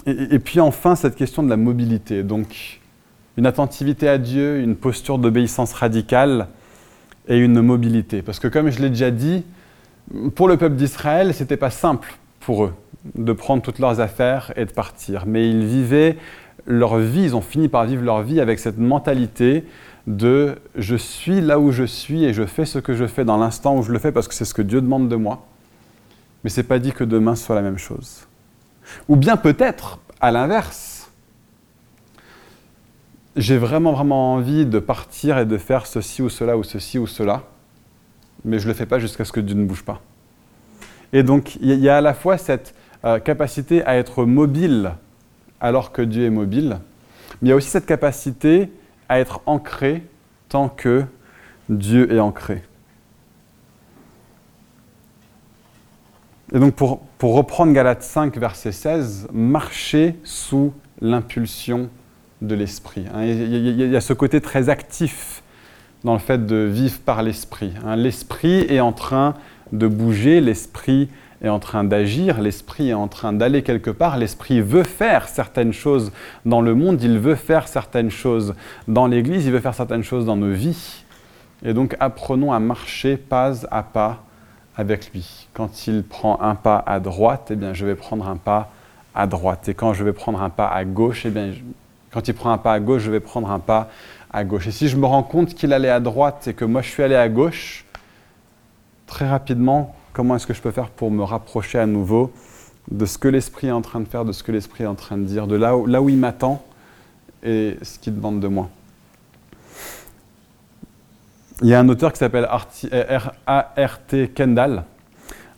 Et, puis enfin, cette question de la mobilité. Donc, une attentivité à Dieu, une posture d'obéissance radicale et une mobilité. Parce que comme je l'ai déjà dit, pour le peuple d'Israël, ce n'était pas simple pour eux de prendre toutes leurs affaires et de partir. Mais ils vivaient leur vie, ils ont fini par vivre leur vie avec cette mentalité de je suis là où je suis et je fais ce que je fais dans l'instant où je le fais parce que c'est ce que Dieu demande de moi. Mais ce n'est pas dit que demain soit la même chose. Ou bien peut-être, à l'inverse, j'ai vraiment, vraiment envie de partir et de faire ceci ou cela ou ceci ou cela, mais je le fais pas jusqu'à ce que Dieu ne bouge pas. Et donc, il y a à la fois cette euh, capacité à être mobile alors que Dieu est mobile, mais il y a aussi cette capacité à être ancré tant que Dieu est ancré. Et donc pour, pour reprendre Galates 5, verset 16, marcher sous l'impulsion de l'esprit. Hein. Il, y a ce côté très actif dans le fait de vivre par l'esprit. Hein. L'esprit est en train de bouger, l'esprit est en train d'agir, l'esprit est en train d'aller quelque part, l'esprit veut faire certaines choses dans le monde, il veut faire certaines choses dans l'Église, il veut faire certaines choses dans nos vies. Et donc apprenons à marcher pas à pas avec lui. Quand il prend un pas à droite, eh bien je vais prendre un pas à droite. Et quand je vais prendre un pas à gauche, eh bien quand il prend un pas à gauche, je vais prendre un pas à gauche. Et si je me rends compte qu'il allait à droite et que moi je suis allé à gauche, très rapidement, comment est-ce que je peux faire pour me rapprocher à nouveau de ce que l'Esprit est en train de faire, de ce que l'Esprit est en train de dire, de là où, il m'attend et ce qu'il demande de moi. Il y a un auteur qui s'appelle A.R.T. Kendall,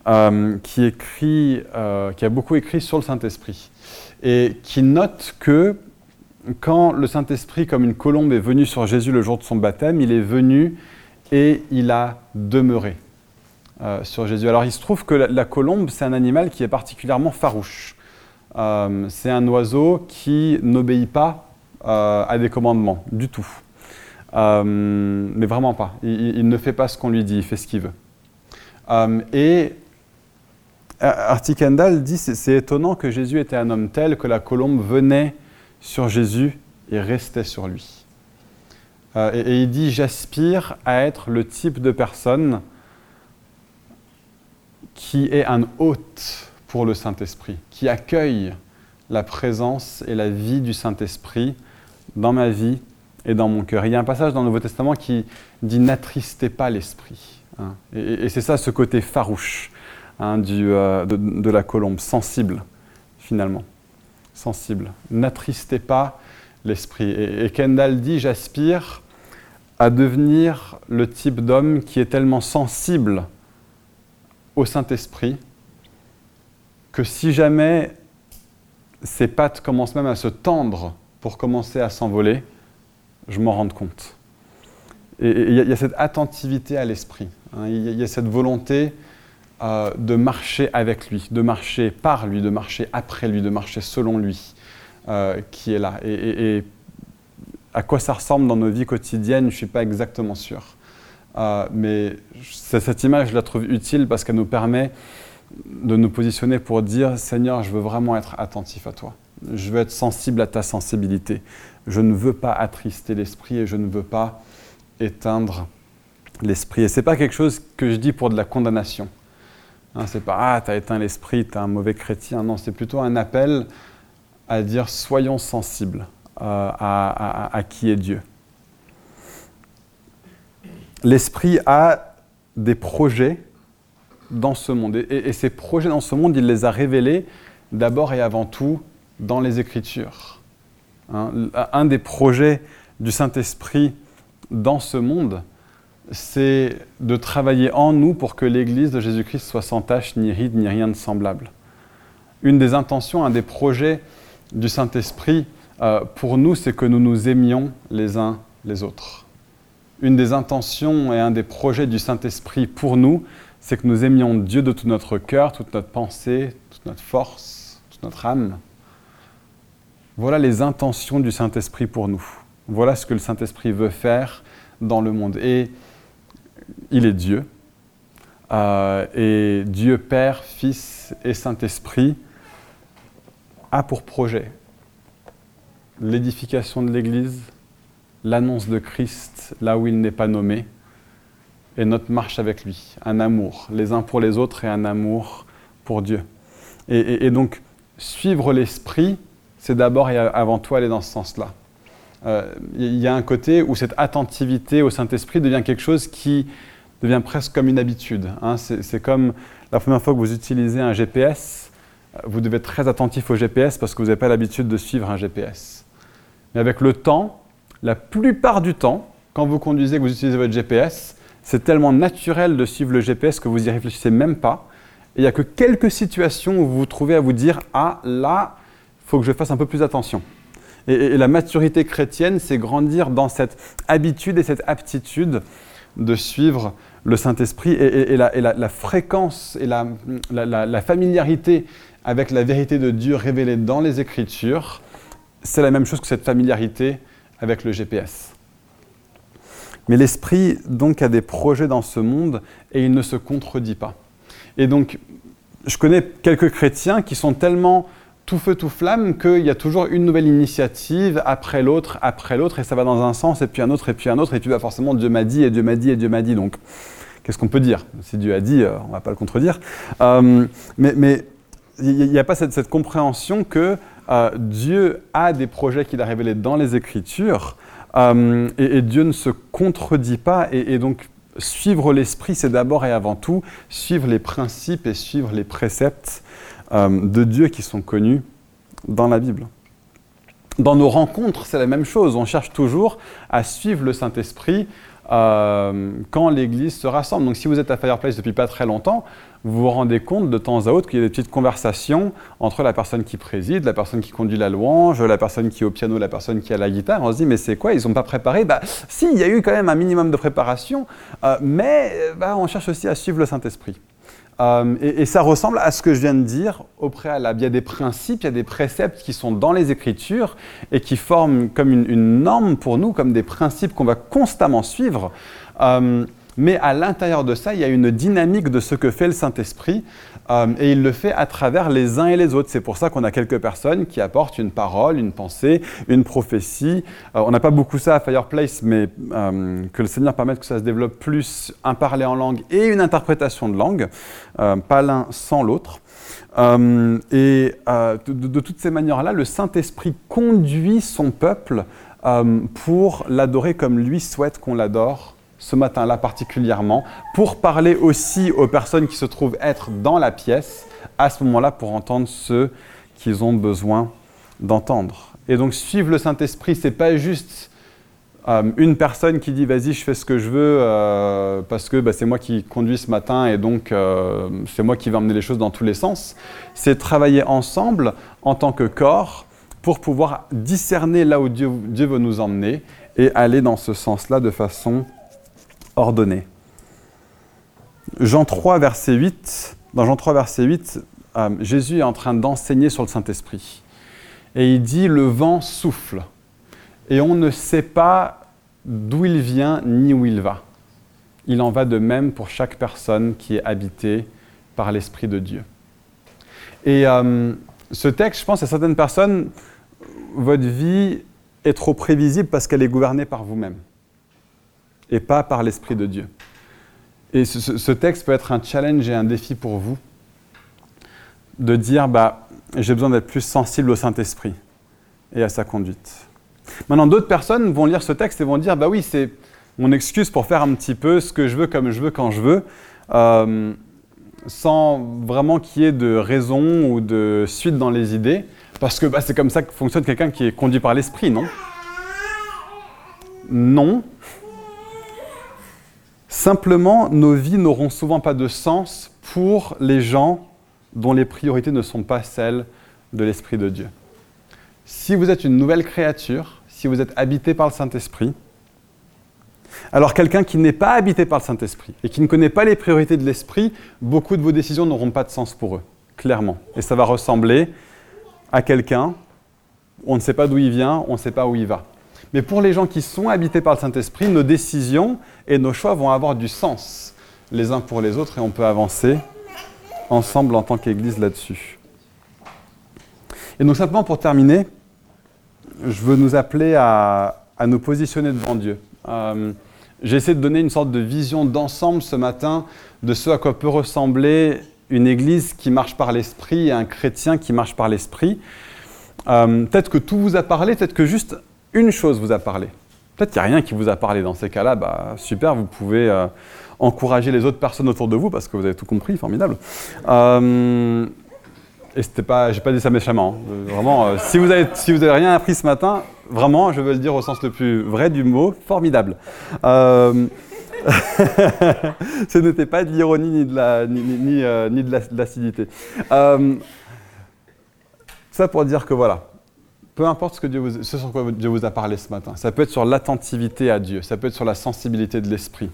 euh, qui, écrit, euh, qui a beaucoup écrit sur le Saint-Esprit, et qui note que quand le Saint-Esprit, comme une colombe, est venu sur Jésus le jour de son baptême, il est venu et il a demeuré. Euh, sur Jésus. Alors il se trouve que la, colombe, c'est un animal qui est particulièrement farouche. Euh, c'est un oiseau qui n'obéit pas euh, à des commandements du tout. mais vraiment pas. Il, ne fait pas ce qu'on lui dit, il fait ce qu'il veut. et Artie Kendall dit c'est étonnant que Jésus était un homme tel que la colombe venait sur Jésus et restait sur lui. et, il dit j'aspire à être le type de personne qui est un hôte pour le Saint-Esprit, qui accueille la présence et la vie du Saint-Esprit dans ma vie et dans mon cœur. Il y a un passage dans le Nouveau Testament qui dit N'attristez pas l'Esprit. Hein. Et, c'est ça ce côté farouche hein, de, de, la colombe, sensible finalement. Sensible. N'attristez pas l'esprit. Et, Kendall dit, j'aspire à devenir le type d'homme qui est tellement sensible au Saint-Esprit que si jamais ses pattes commencent même à se tendre pour commencer à s'envoler, je m'en rende compte. Et il y, a cette attentivité à l'esprit, hein. il y, a cette volonté euh, de marcher avec lui, de marcher par lui, de marcher après lui, de marcher selon lui, euh, qui est là. Et, à quoi ça ressemble dans nos vies quotidiennes, je ne suis pas exactement sûr. Euh, mais cette image, je la trouve utile parce qu'elle nous permet de nous positionner pour dire Seigneur, je veux vraiment être attentif à toi. Je veux être sensible à ta sensibilité. Je ne veux pas attrister l'esprit et je ne veux pas éteindre l'esprit. Et ce n'est pas quelque chose que je dis pour de la condamnation. Hein, c'est pas Ah, tu as éteint l'esprit, tu es un mauvais chrétien. Non, c'est plutôt un appel à dire Soyons sensibles euh, à qui est Dieu. L'esprit a des projets dans ce monde. Et, ces projets dans ce monde, il les a révélés d'abord et avant tout dans les Écritures. Hein, un des projets du Saint-Esprit dans ce monde, c'est de travailler en nous pour que l'Église de Jésus-Christ soit sans tache, ni ride, ni rien de semblable. Une des intentions, un des projets du Saint-Esprit euh, pour nous, c'est que nous nous aimions les uns les autres. Une des intentions et un des projets du Saint-Esprit pour nous, c'est que nous aimions Dieu de tout notre cœur, toute notre pensée, toute notre force, toute notre âme. Voilà les intentions du Saint-Esprit pour nous. Voilà ce que le Saint-Esprit veut faire dans le monde. Et il est Dieu. Euh, et Dieu Père, Fils et Saint-Esprit a pour projet l'édification de l'Église, l'annonce de Christ là où il n'est pas nommé, et notre marche avec lui, un amour, les uns pour les autres et un amour pour Dieu. Et, donc, suivre l'esprit, c'est d'abord et avant tout aller dans ce sens-là. Euh, il y a un côté où cette attentivité au Saint-Esprit devient quelque chose qui devient presque comme une habitude. Hein. C'est comme la première fois que vous utilisez un GPS, vous devez être très attentif au GPS parce que vous n'avez pas l'habitude de suivre un GPS. Mais avec le temps, la plupart du temps, quand vous conduisez, que vous utilisez votre GPS, c'est tellement naturel de suivre le GPS que vous n'y réfléchissez même pas. Il n'y a que quelques situations où vous vous trouvez à vous dire Ah, là, il faut que je fasse un peu plus attention. Et, la maturité chrétienne, c'est grandir dans cette habitude et cette aptitude de suivre le Saint-Esprit et, la, fréquence et la, familiarité avec la vérité de Dieu révélée dans les Écritures. C'est la même chose que cette familiarité avec le GPS. Mais l'esprit, donc, a des projets dans ce monde et il ne se contredit pas. Et donc, je connais quelques chrétiens qui sont tellement tout feu, tout flamme qu'il y a toujours une nouvelle initiative après l'autre, après l'autre, et ça va dans un sens, et puis un autre, et puis un autre, et puis bah, forcément Dieu m'a dit, et Dieu m'a dit, et Dieu m'a dit. Donc, qu'est-ce qu'on peut dire? Si Dieu a dit, euh, on ne va pas le contredire. Euh, mais il n'y a pas cette, compréhension que euh, Dieu a des projets qu'il a révélés dans les Écritures, euh, et, Dieu ne se contredit pas. Et, donc, suivre l'esprit, c'est d'abord et avant tout suivre les principes et suivre les préceptes euh, de Dieu qui sont connus dans la Bible. Dans nos rencontres, c'est la même chose. On cherche toujours à suivre le Saint-Esprit quand l'Église se rassemble. Donc si vous êtes à Fireplace depuis pas très longtemps, vous vous rendez compte de temps à autre qu'il y a des petites conversations entre la personne qui préside, la personne qui conduit la louange, la personne qui est au piano, la personne qui a la guitare. On se dit, mais c'est quoi? Ils n'ont pas préparé? Bah, si, il y a eu quand même un minimum de préparation, euh, mais bah, on cherche aussi à suivre le Saint-Esprit. Euh, et, ça ressemble à ce que je viens de dire au préalable. Il y a des principes, il y a des préceptes qui sont dans les Écritures et qui forment comme une, norme pour nous, comme des principes qu'on va constamment suivre. Euh, mais à l'intérieur de ça, il y a une dynamique de ce que fait le Saint-Esprit euh, et il le fait à travers les uns et les autres. C'est pour ça qu'on a quelques personnes qui apportent une parole, une pensée, une prophétie. Euh, on n'a pas beaucoup ça à Fireplace, mais euh, que le Seigneur permette que ça se développe plus, un parler en langue et une interprétation de langue, pas l'un sans l'autre. et de, toutes ces manières-là, le Saint-Esprit conduit son peuple pour l'adorer comme lui souhaite qu'on l'adore ce matin-là particulièrement, pour parler aussi aux personnes qui se trouvent être dans la pièce, à ce moment-là, pour entendre ceux qu'ils ont besoin d'entendre. Et donc suivre le Saint-Esprit, c'est pas juste euh, une personne qui dit vas-y, je fais ce que je veux euh, parce que bah, c'est moi qui conduis ce matin et donc euh, c'est moi qui vais emmener les choses dans tous les sens. C'est travailler ensemble en tant que corps pour pouvoir discerner là où Dieu veut nous emmener et aller dans ce sens-là de façon ordonnée. Jean 3, verset 8, dans Jean 3, verset 8, Jésus est en train d'enseigner sur le Saint-Esprit. Et il dit, le vent souffle et on ne sait pas d'où il vient ni où il va. Il en va de même pour chaque personne qui est habitée par l'Esprit de Dieu. Et euh, ce texte, je pense à certaines personnes, votre vie est trop prévisible parce qu'elle est gouvernée par vous-même et pas par l'Esprit de Dieu. Et ce, texte peut être un challenge et un défi pour vous de dire bah, j'ai besoin d'être plus sensible au Saint-Esprit et à sa conduite. Maintenant, d'autres personnes vont lire ce texte et vont dire, bah oui, c'est mon excuse pour faire un petit peu ce que je veux, comme je veux, quand je veux, euh, sans vraiment qu'il y ait de raison ou de suite dans les idées, parce que bah, c'est comme ça que fonctionne quelqu'un qui est conduit par l'esprit, non? Non. Simplement, nos vies n'auront souvent pas de sens pour les gens dont les priorités ne sont pas celles de l'Esprit de Dieu. Si vous êtes une nouvelle créature, si vous êtes habité par le Saint-Esprit. Alors quelqu'un qui n'est pas habité par le Saint-Esprit et qui ne connaît pas les priorités de l'Esprit, beaucoup de vos décisions n'auront pas de sens pour eux, clairement. Et ça va ressembler à quelqu'un, on ne sait pas d'où il vient, on ne sait pas où il va. Mais pour les gens qui sont habités par le Saint-Esprit, nos décisions et nos choix vont avoir du sens les uns pour les autres et on peut avancer ensemble en tant qu'Église là-dessus. Et donc simplement pour terminer, je veux nous appeler à, nous positionner devant Dieu. Euh, j'ai essayé de donner une sorte de vision d'ensemble ce matin de ce à quoi peut ressembler une église qui marche par l'esprit et un chrétien qui marche par l'esprit. Euh, peut-être que tout vous a parlé, peut-être que juste une chose vous a parlé. Peut-être qu'il n'y a rien qui vous a parlé dans ces cas-là. Bah, super, vous pouvez euh, encourager les autres personnes autour de vous parce que vous avez tout compris, formidable. Et c'était pas, j'ai pas dit ça méchamment. Hein. Euh, vraiment, euh, si vous avez, si vous avez rien appris ce matin, vraiment, je veux le dire au sens le plus vrai du mot, formidable. Euh, ce n'était pas de l'ironie ni de la, ni, ni, ni de l'acidité. ça pour dire que voilà, peu importe ce, sur quoi Dieu vous a parlé ce matin, ça peut être sur l'attentivité à Dieu, ça peut être sur la sensibilité de l'esprit.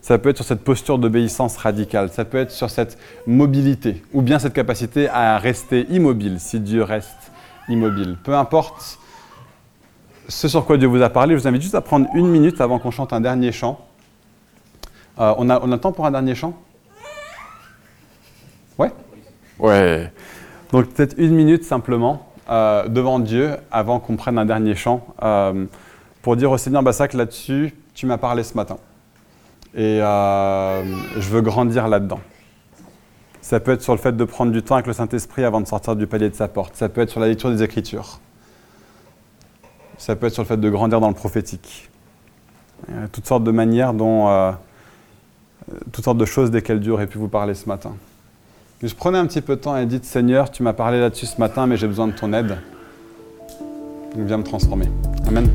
Ça peut être sur cette posture d'obéissance radicale, ça peut être sur cette mobilité, ou bien cette capacité à rester immobile si Dieu reste immobile. Peu importe ce sur quoi Dieu vous a parlé, je vous invite juste à prendre une minute avant qu'on chante un dernier chant. Euh, on, a, on a le temps pour un dernier chant? Ouais? Ouais. Donc peut-être une minute simplement euh, devant Dieu avant qu'on prenne un dernier chant euh, pour dire au Seigneur Bassac là-dessus, tu m'as parlé ce matin et euh, je veux grandir là-dedans. Ça peut être sur le fait de prendre du temps avec le Saint-Esprit avant de sortir du palier de sa porte. Ça peut être sur la lecture des Écritures. Ça peut être sur le fait de grandir dans le prophétique. Toutes sortes de manières dont, toutes sortes de choses desquelles Dieu aurait pu vous parler ce matin. Je prenais un petit peu de temps et dites Seigneur, tu m'as parlé là-dessus ce matin, mais j'ai besoin de ton aide. Donc viens me transformer. Amen.